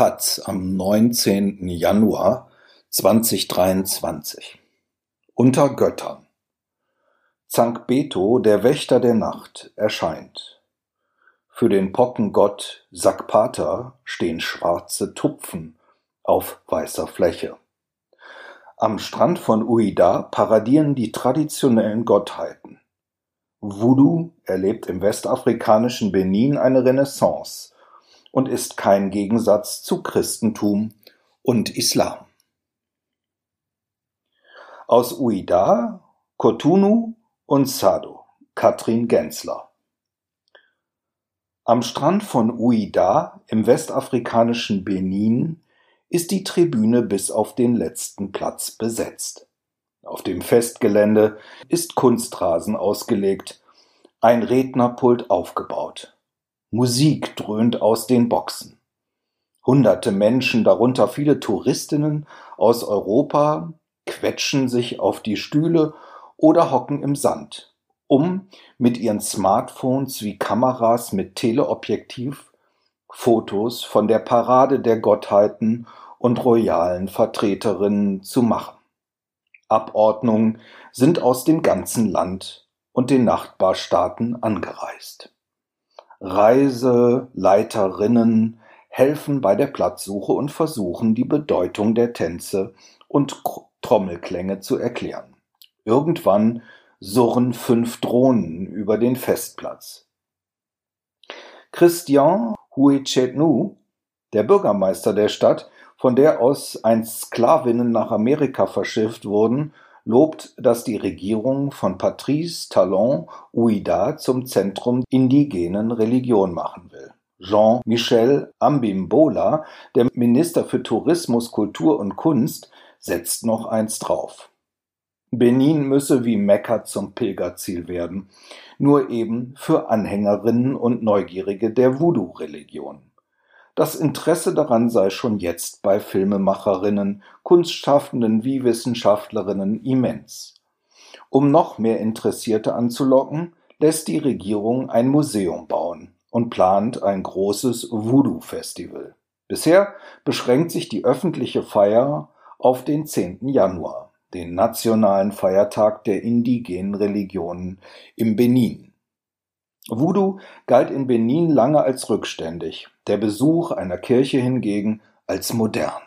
taz am 19. Januar 2023 Unter Göttern Zank Beto, der Wächter der Nacht, erscheint. Für den Pockengott Sakpata stehen schwarze Tupfen auf weißer Fläche. Am Strand von Uida paradieren die traditionellen Gottheiten. Voodoo erlebt im westafrikanischen Benin eine Renaissance und ist kein Gegensatz zu Christentum und Islam. Aus Uida, Cotonou und Sado, Katrin Gensler. Am Strand von Uida im westafrikanischen Benin ist die Tribüne bis auf den letzten Platz besetzt. Auf dem Festgelände ist Kunstrasen ausgelegt, ein Rednerpult aufgebaut. Musik dröhnt aus den Boxen. Hunderte Menschen, darunter viele Touristinnen aus Europa, quetschen sich auf die Stühle oder hocken im Sand, um mit ihren Smartphones wie Kameras mit Teleobjektiv Fotos von der Parade der Gottheiten und royalen Vertreterinnen zu machen. Abordnungen sind aus dem ganzen Land und den Nachbarstaaten angereist. Reiseleiterinnen helfen bei der Platzsuche und versuchen, die Bedeutung der Tänze und Trommelklänge zu erklären. Irgendwann surren fünf Drohnen über den Festplatz. Christian Huichetnu, der Bürgermeister der Stadt, von der aus einst Sklavinnen nach Amerika verschifft wurden, lobt, dass die Regierung von Patrice Talon Ouida zum Zentrum indigenen Religion machen will. Jean-Michel Ambimbola, der Minister für Tourismus, Kultur und Kunst, setzt noch eins drauf. Benin müsse wie Mekka zum Pilgerziel werden, nur eben für Anhängerinnen und Neugierige der Voodoo-Religion. Das Interesse daran sei schon jetzt bei Filmemacherinnen, Kunstschaffenden wie Wissenschaftlerinnen immens. Um noch mehr Interessierte anzulocken, lässt die Regierung ein Museum bauen und plant ein großes Voodoo-Festival. Bisher beschränkt sich die öffentliche Feier auf den 10. Januar, den nationalen Feiertag der indigenen Religionen im Benin. Voodoo galt in Benin lange als rückständig, der Besuch einer Kirche hingegen als modern.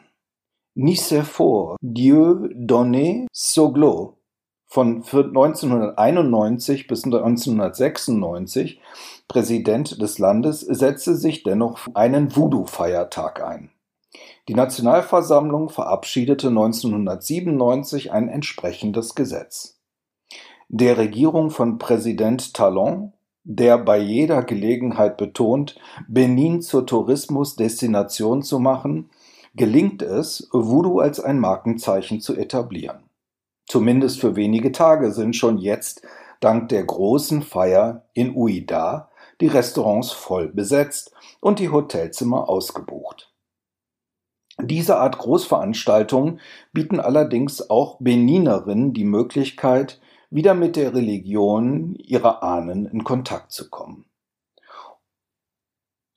Nicéphore Dieu Donné Soglo von 1991 bis 1996 Präsident des Landes setzte sich dennoch einen Voodoo-Feiertag ein. Die Nationalversammlung verabschiedete 1997 ein entsprechendes Gesetz. Der Regierung von Präsident Talon der bei jeder Gelegenheit betont, Benin zur Tourismusdestination zu machen, gelingt es, Voodoo als ein Markenzeichen zu etablieren. Zumindest für wenige Tage sind schon jetzt dank der großen Feier in Uida die Restaurants voll besetzt und die Hotelzimmer ausgebucht. Diese Art Großveranstaltungen bieten allerdings auch Beninerinnen die Möglichkeit, wieder mit der Religion ihrer Ahnen in Kontakt zu kommen.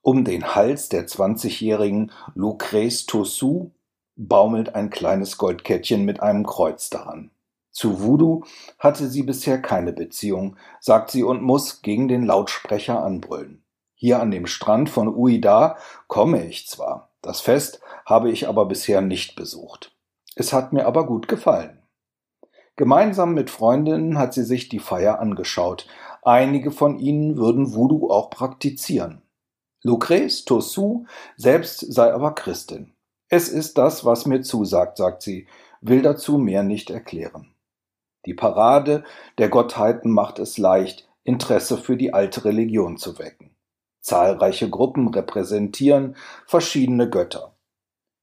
Um den Hals der 20-jährigen Lucrèce Tossou baumelt ein kleines Goldkettchen mit einem Kreuz daran. Zu Voodoo hatte sie bisher keine Beziehung, sagt sie und muss gegen den Lautsprecher anbrüllen. Hier an dem Strand von Uida komme ich zwar, das Fest habe ich aber bisher nicht besucht. Es hat mir aber gut gefallen. Gemeinsam mit Freundinnen hat sie sich die Feier angeschaut. Einige von ihnen würden Voodoo auch praktizieren. Lucrèce Tossou selbst sei aber Christin. Es ist das, was mir zusagt, sagt sie, will dazu mehr nicht erklären. Die Parade der Gottheiten macht es leicht, Interesse für die alte Religion zu wecken. Zahlreiche Gruppen repräsentieren verschiedene Götter.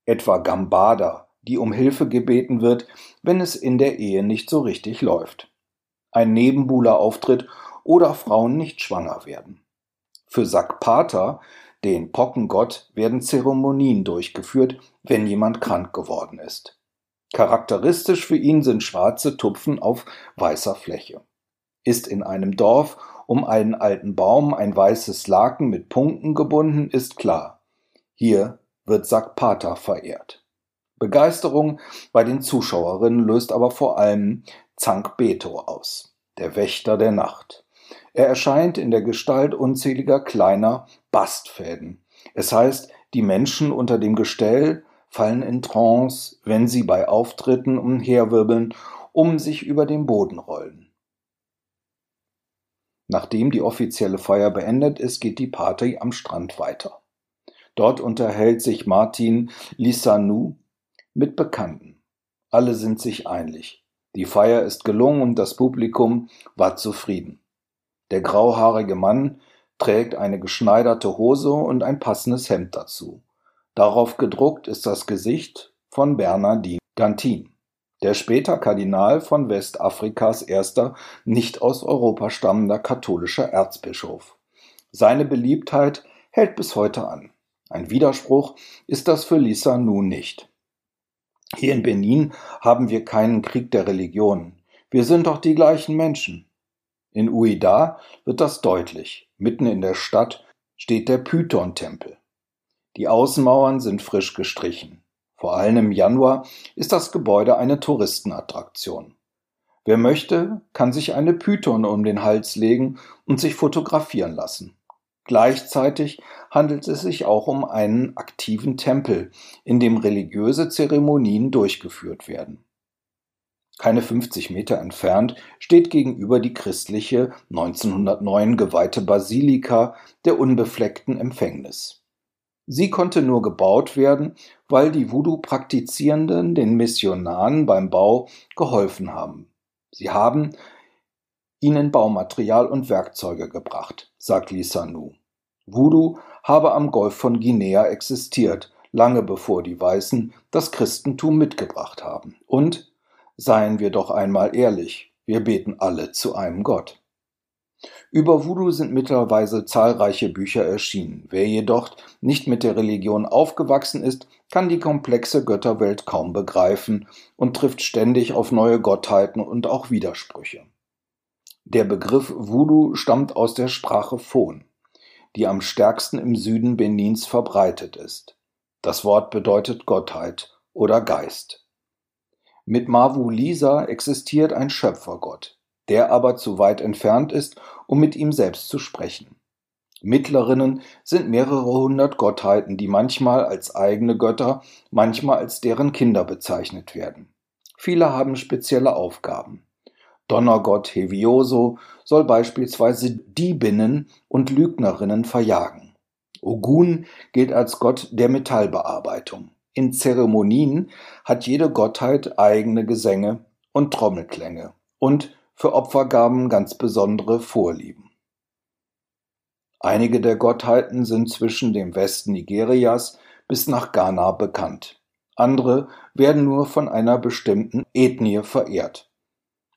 Etwa Gambada, die um Hilfe gebeten wird, wenn es in der Ehe nicht so richtig läuft. Ein Nebenbuhler auftritt oder Frauen nicht schwanger werden. Für Sakpata, den Pockengott, werden Zeremonien durchgeführt, wenn jemand krank geworden ist. Charakteristisch für ihn sind schwarze Tupfen auf weißer Fläche. Ist in einem Dorf um einen alten Baum ein weißes Laken mit Punkten gebunden, ist klar. Hier wird Sakpata verehrt. Begeisterung bei den Zuschauerinnen löst aber vor allem Zank Beto aus, der Wächter der Nacht. Er erscheint in der Gestalt unzähliger kleiner Bastfäden. Es heißt, die Menschen unter dem Gestell fallen in Trance, wenn sie bei Auftritten umherwirbeln, um sich über den Boden rollen. Nachdem die offizielle Feier beendet ist, geht die Party am Strand weiter. Dort unterhält sich Martin Lissanou mit Bekannten. Alle sind sich einig. Die Feier ist gelungen und das Publikum war zufrieden. Der grauhaarige Mann trägt eine geschneiderte Hose und ein passendes Hemd dazu. Darauf gedruckt ist das Gesicht von Bernardin Gantin, der später Kardinal von Westafrikas erster nicht aus Europa stammender katholischer Erzbischof. Seine Beliebtheit hält bis heute an. Ein Widerspruch ist das für Lisa nun nicht. Hier in Benin haben wir keinen Krieg der Religionen. Wir sind doch die gleichen Menschen. In Uida wird das deutlich. Mitten in der Stadt steht der Python-Tempel. Die Außenmauern sind frisch gestrichen. Vor allem im Januar ist das Gebäude eine Touristenattraktion. Wer möchte, kann sich eine Python um den Hals legen und sich fotografieren lassen. Gleichzeitig handelt es sich auch um einen aktiven Tempel, in dem religiöse Zeremonien durchgeführt werden. Keine 50 Meter entfernt steht gegenüber die christliche 1909 geweihte Basilika der unbefleckten Empfängnis. Sie konnte nur gebaut werden, weil die Voodoo-Praktizierenden den Missionaren beim Bau geholfen haben. Sie haben ihnen Baumaterial und Werkzeuge gebracht, sagt Lisa Nu. Voodoo habe am Golf von Guinea existiert, lange bevor die Weißen das Christentum mitgebracht haben. Und Seien wir doch einmal ehrlich, wir beten alle zu einem Gott. Über Voodoo sind mittlerweile zahlreiche Bücher erschienen. Wer jedoch nicht mit der Religion aufgewachsen ist, kann die komplexe Götterwelt kaum begreifen und trifft ständig auf neue Gottheiten und auch Widersprüche. Der Begriff Voodoo stammt aus der Sprache Fon, die am stärksten im Süden Benins verbreitet ist. Das Wort bedeutet Gottheit oder Geist. Mit Mavu Lisa existiert ein Schöpfergott, der aber zu weit entfernt ist, um mit ihm selbst zu sprechen. Mittlerinnen sind mehrere hundert Gottheiten, die manchmal als eigene Götter, manchmal als deren Kinder bezeichnet werden. Viele haben spezielle Aufgaben. Donnergott Hevioso soll beispielsweise Diebinnen und Lügnerinnen verjagen. Ogun gilt als Gott der Metallbearbeitung. In Zeremonien hat jede Gottheit eigene Gesänge und Trommelklänge und für Opfergaben ganz besondere Vorlieben. Einige der Gottheiten sind zwischen dem Westen Nigerias bis nach Ghana bekannt. Andere werden nur von einer bestimmten Ethnie verehrt.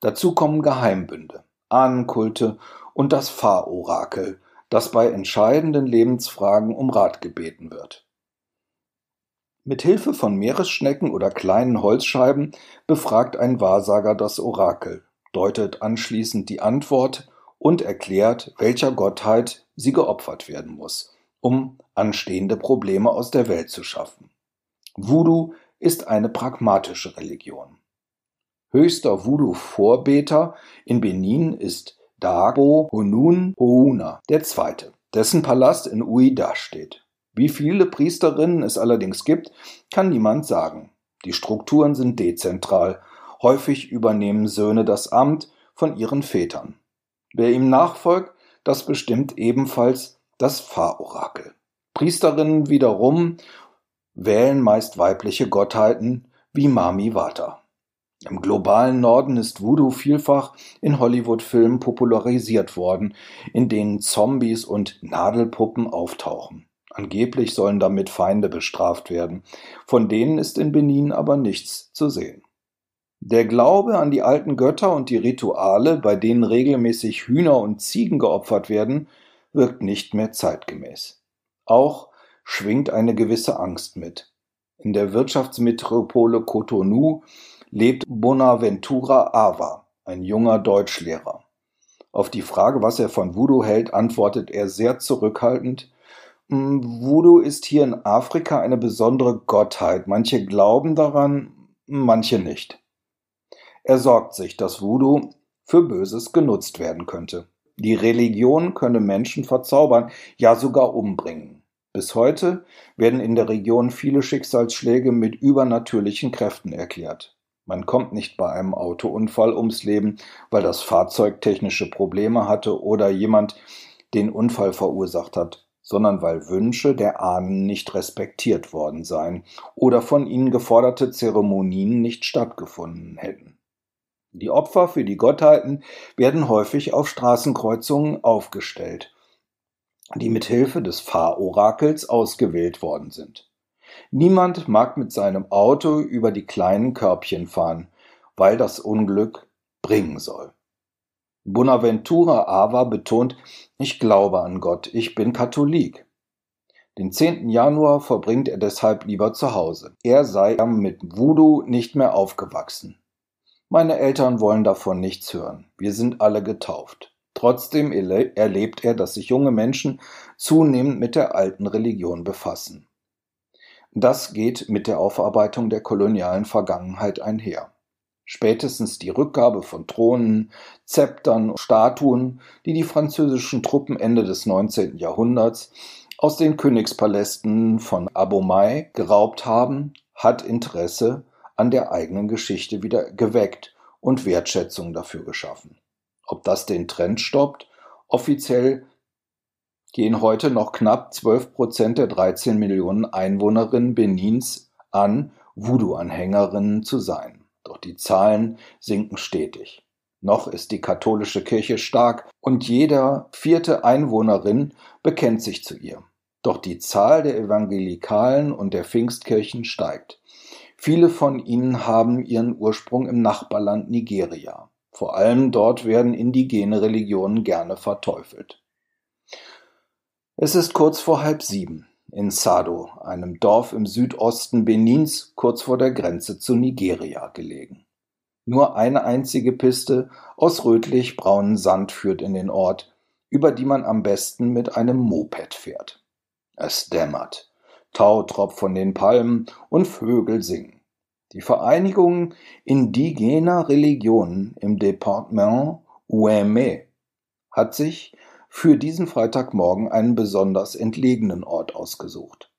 Dazu kommen Geheimbünde, Ahnenkulte und das Pfarrorakel, das bei entscheidenden Lebensfragen um Rat gebeten wird. Mit Hilfe von Meeresschnecken oder kleinen Holzscheiben befragt ein Wahrsager das Orakel, deutet anschließend die Antwort und erklärt, welcher Gottheit sie geopfert werden muss, um anstehende Probleme aus der Welt zu schaffen. Voodoo ist eine pragmatische Religion. Höchster Voodoo-Vorbeter in Benin ist Dabo Honun Houna II., dessen Palast in Uida steht. Wie viele Priesterinnen es allerdings gibt, kann niemand sagen. Die Strukturen sind dezentral. Häufig übernehmen Söhne das Amt von ihren Vätern. Wer ihm nachfolgt, das bestimmt ebenfalls das Pfarrorakel. Priesterinnen wiederum wählen meist weibliche Gottheiten wie Mami Vata. Im globalen Norden ist Voodoo vielfach in Hollywood-Filmen popularisiert worden, in denen Zombies und Nadelpuppen auftauchen. Angeblich sollen damit Feinde bestraft werden, von denen ist in Benin aber nichts zu sehen. Der Glaube an die alten Götter und die Rituale, bei denen regelmäßig Hühner und Ziegen geopfert werden, wirkt nicht mehr zeitgemäß. Auch schwingt eine gewisse Angst mit. In der Wirtschaftsmetropole Cotonou lebt Bonaventura Ava, ein junger Deutschlehrer. Auf die Frage, was er von Voodoo hält, antwortet er sehr zurückhaltend Hm, Voodoo ist hier in Afrika eine besondere Gottheit. Manche glauben daran, manche nicht. Er sorgt sich, dass Voodoo für Böses genutzt werden könnte. Die Religion könne Menschen verzaubern, ja sogar umbringen. Bis heute werden in der Region viele Schicksalsschläge mit übernatürlichen Kräften erklärt. Man kommt nicht bei einem Autounfall ums Leben, weil das Fahrzeug technische Probleme hatte oder jemand den Unfall verursacht hat, sondern weil Wünsche der Ahnen nicht respektiert worden seien oder von ihnen geforderte Zeremonien nicht stattgefunden hätten. Die Opfer für die Gottheiten werden häufig auf Straßenkreuzungen aufgestellt, die mit Hilfe des Fahrorakels ausgewählt worden sind. Niemand mag mit seinem Auto über die kleinen Körbchen fahren, weil das Unglück bringen soll. Bonaventura Ava betont, ich glaube an Gott, ich bin Katholik. Den 10. Januar verbringt er deshalb lieber zu Hause. Er sei mit Voodoo nicht mehr aufgewachsen. Meine Eltern wollen davon nichts hören. Wir sind alle getauft. Trotzdem erlebt er, dass sich junge Menschen zunehmend mit der alten Religion befassen. Das geht mit der Aufarbeitung der kolonialen Vergangenheit einher. Spätestens die Rückgabe von Thronen, Zeptern, Statuen, die die französischen Truppen Ende des 19. Jahrhunderts aus den Königspalästen von Abomey geraubt haben, hat Interesse an der eigenen Geschichte wieder geweckt und Wertschätzung dafür geschaffen. Ob das den Trend stoppt? Offiziell gehen heute noch knapp 12 Prozent der 13 Millionen Einwohnerinnen Benins an, Voodoo-Anhängerinnen zu sein. Doch die Zahlen sinken stetig. Noch ist die katholische Kirche stark und jeder vierte Einwohnerin bekennt sich zu ihr. Doch die Zahl der Evangelikalen und der Pfingstkirchen steigt. Viele von ihnen haben ihren Ursprung im Nachbarland Nigeria. Vor allem dort werden indigene Religionen gerne verteufelt. Es ist kurz vor halb sieben in Sado, einem Dorf im Südosten Benins, kurz vor der Grenze zu Nigeria gelegen. Nur eine einzige Piste aus rötlich-braunem Sand führt in den Ort, über die man am besten mit einem Moped fährt. Es dämmert, Tau tropft von den Palmen und Vögel singen. Die Vereinigung indigener Religionen im Departement Ouémé hat sich für diesen Freitagmorgen einen besonders entlegenen Ort ausgesucht.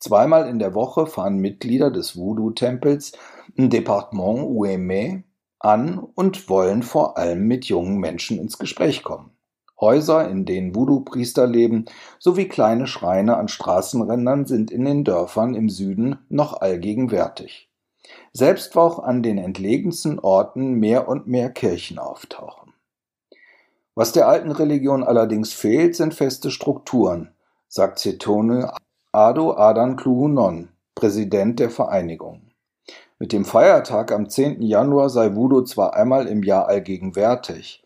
Zweimal in der Woche fahren Mitglieder des Voodoo-Tempels Departement Ouémé an und wollen vor allem mit jungen Menschen ins Gespräch kommen. Häuser, in denen Voodoo-Priester leben, sowie kleine Schreine an Straßenrändern sind in den Dörfern im Süden noch allgegenwärtig. Selbst auch an den entlegensten Orten mehr und mehr Kirchen auftauchen. Was der alten Religion allerdings fehlt, sind feste Strukturen, sagt Cetone Ado Adan Kluhunon, Präsident der Vereinigung. Mit dem Feiertag am 10. Januar sei Voodoo zwar einmal im Jahr allgegenwärtig,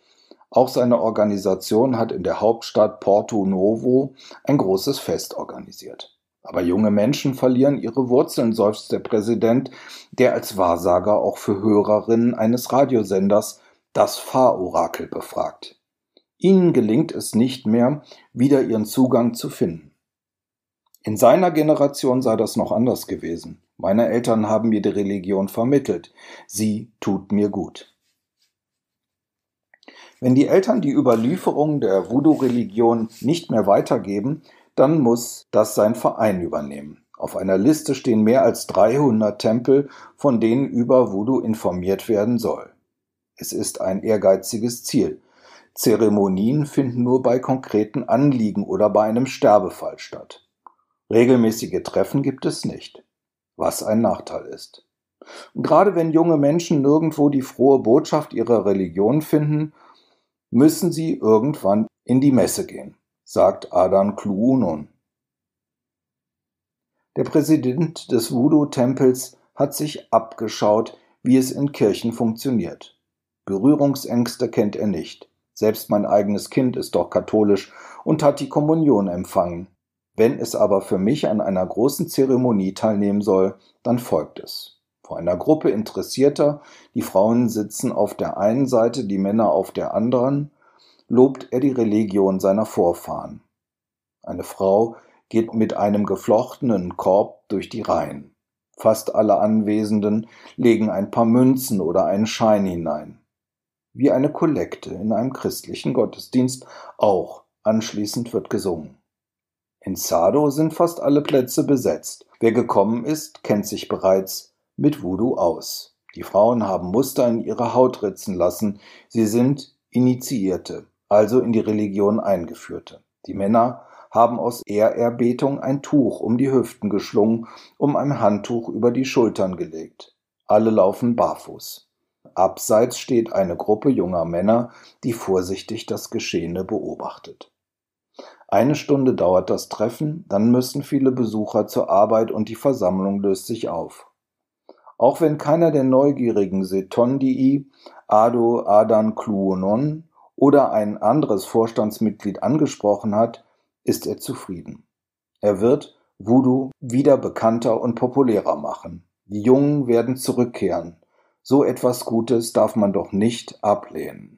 auch seine Organisation hat in der Hauptstadt Porto Novo ein großes Fest organisiert. Aber junge Menschen verlieren ihre Wurzeln, seufzt der Präsident, der als Wahrsager auch für Hörerinnen eines Radiosenders das Fahrorakel befragt. Ihnen gelingt es nicht mehr, wieder ihren Zugang zu finden. In seiner Generation sei das noch anders gewesen. Meine Eltern haben mir die Religion vermittelt. Sie tut mir gut. Wenn die Eltern die Überlieferung der Voodoo-Religion nicht mehr weitergeben, dann muss das sein Verein übernehmen. Auf einer Liste stehen mehr als 300 Tempel, von denen über Voodoo informiert werden soll. Es ist ein ehrgeiziges Ziel. Zeremonien finden nur bei konkreten Anliegen oder bei einem Sterbefall statt. Regelmäßige Treffen gibt es nicht, was ein Nachteil ist. Und gerade wenn junge Menschen nirgendwo die frohe Botschaft ihrer Religion finden, müssen sie irgendwann in die Messe gehen, sagt Adan Kluunon. Der Präsident des Voodoo-Tempels hat sich abgeschaut, wie es in Kirchen funktioniert. Berührungsängste kennt er nicht. Selbst mein eigenes Kind ist doch katholisch und hat die Kommunion empfangen. Wenn es aber für mich an einer großen Zeremonie teilnehmen soll, dann folgt es. Vor einer Gruppe Interessierter, die Frauen sitzen auf der einen Seite, die Männer auf der anderen, lobt er die Religion seiner Vorfahren. Eine Frau, geht mit einem geflochtenen Korb durch die Reihen. Fast alle Anwesenden legen ein paar Münzen oder einen Schein hinein. Wie eine Kollekte in einem christlichen Gottesdienst auch. Anschließend wird gesungen. In Sado sind fast alle Plätze besetzt. Wer gekommen ist, kennt sich bereits mit Voodoo aus. Die Frauen haben Muster in ihre Haut ritzen lassen. Sie sind Initiierte, also in die Religion eingeführte. Die Männer haben aus Ehrerbietung ein Tuch um die Hüften geschlungen, um ein Handtuch über die Schultern gelegt. Alle laufen barfuß. Abseits steht eine Gruppe junger Männer, die vorsichtig das Geschehene beobachtet. Eine Stunde dauert das Treffen, dann müssen viele Besucher zur Arbeit und die Versammlung löst sich auf. Auch wenn keiner der neugierigen Setondii, Ado Adan Kluonon oder ein anderes Vorstandsmitglied angesprochen hat, ist er zufrieden. Er wird Voodoo wieder bekannter und populärer machen. Die Jungen werden zurückkehren. So etwas Gutes darf man doch nicht ablehnen.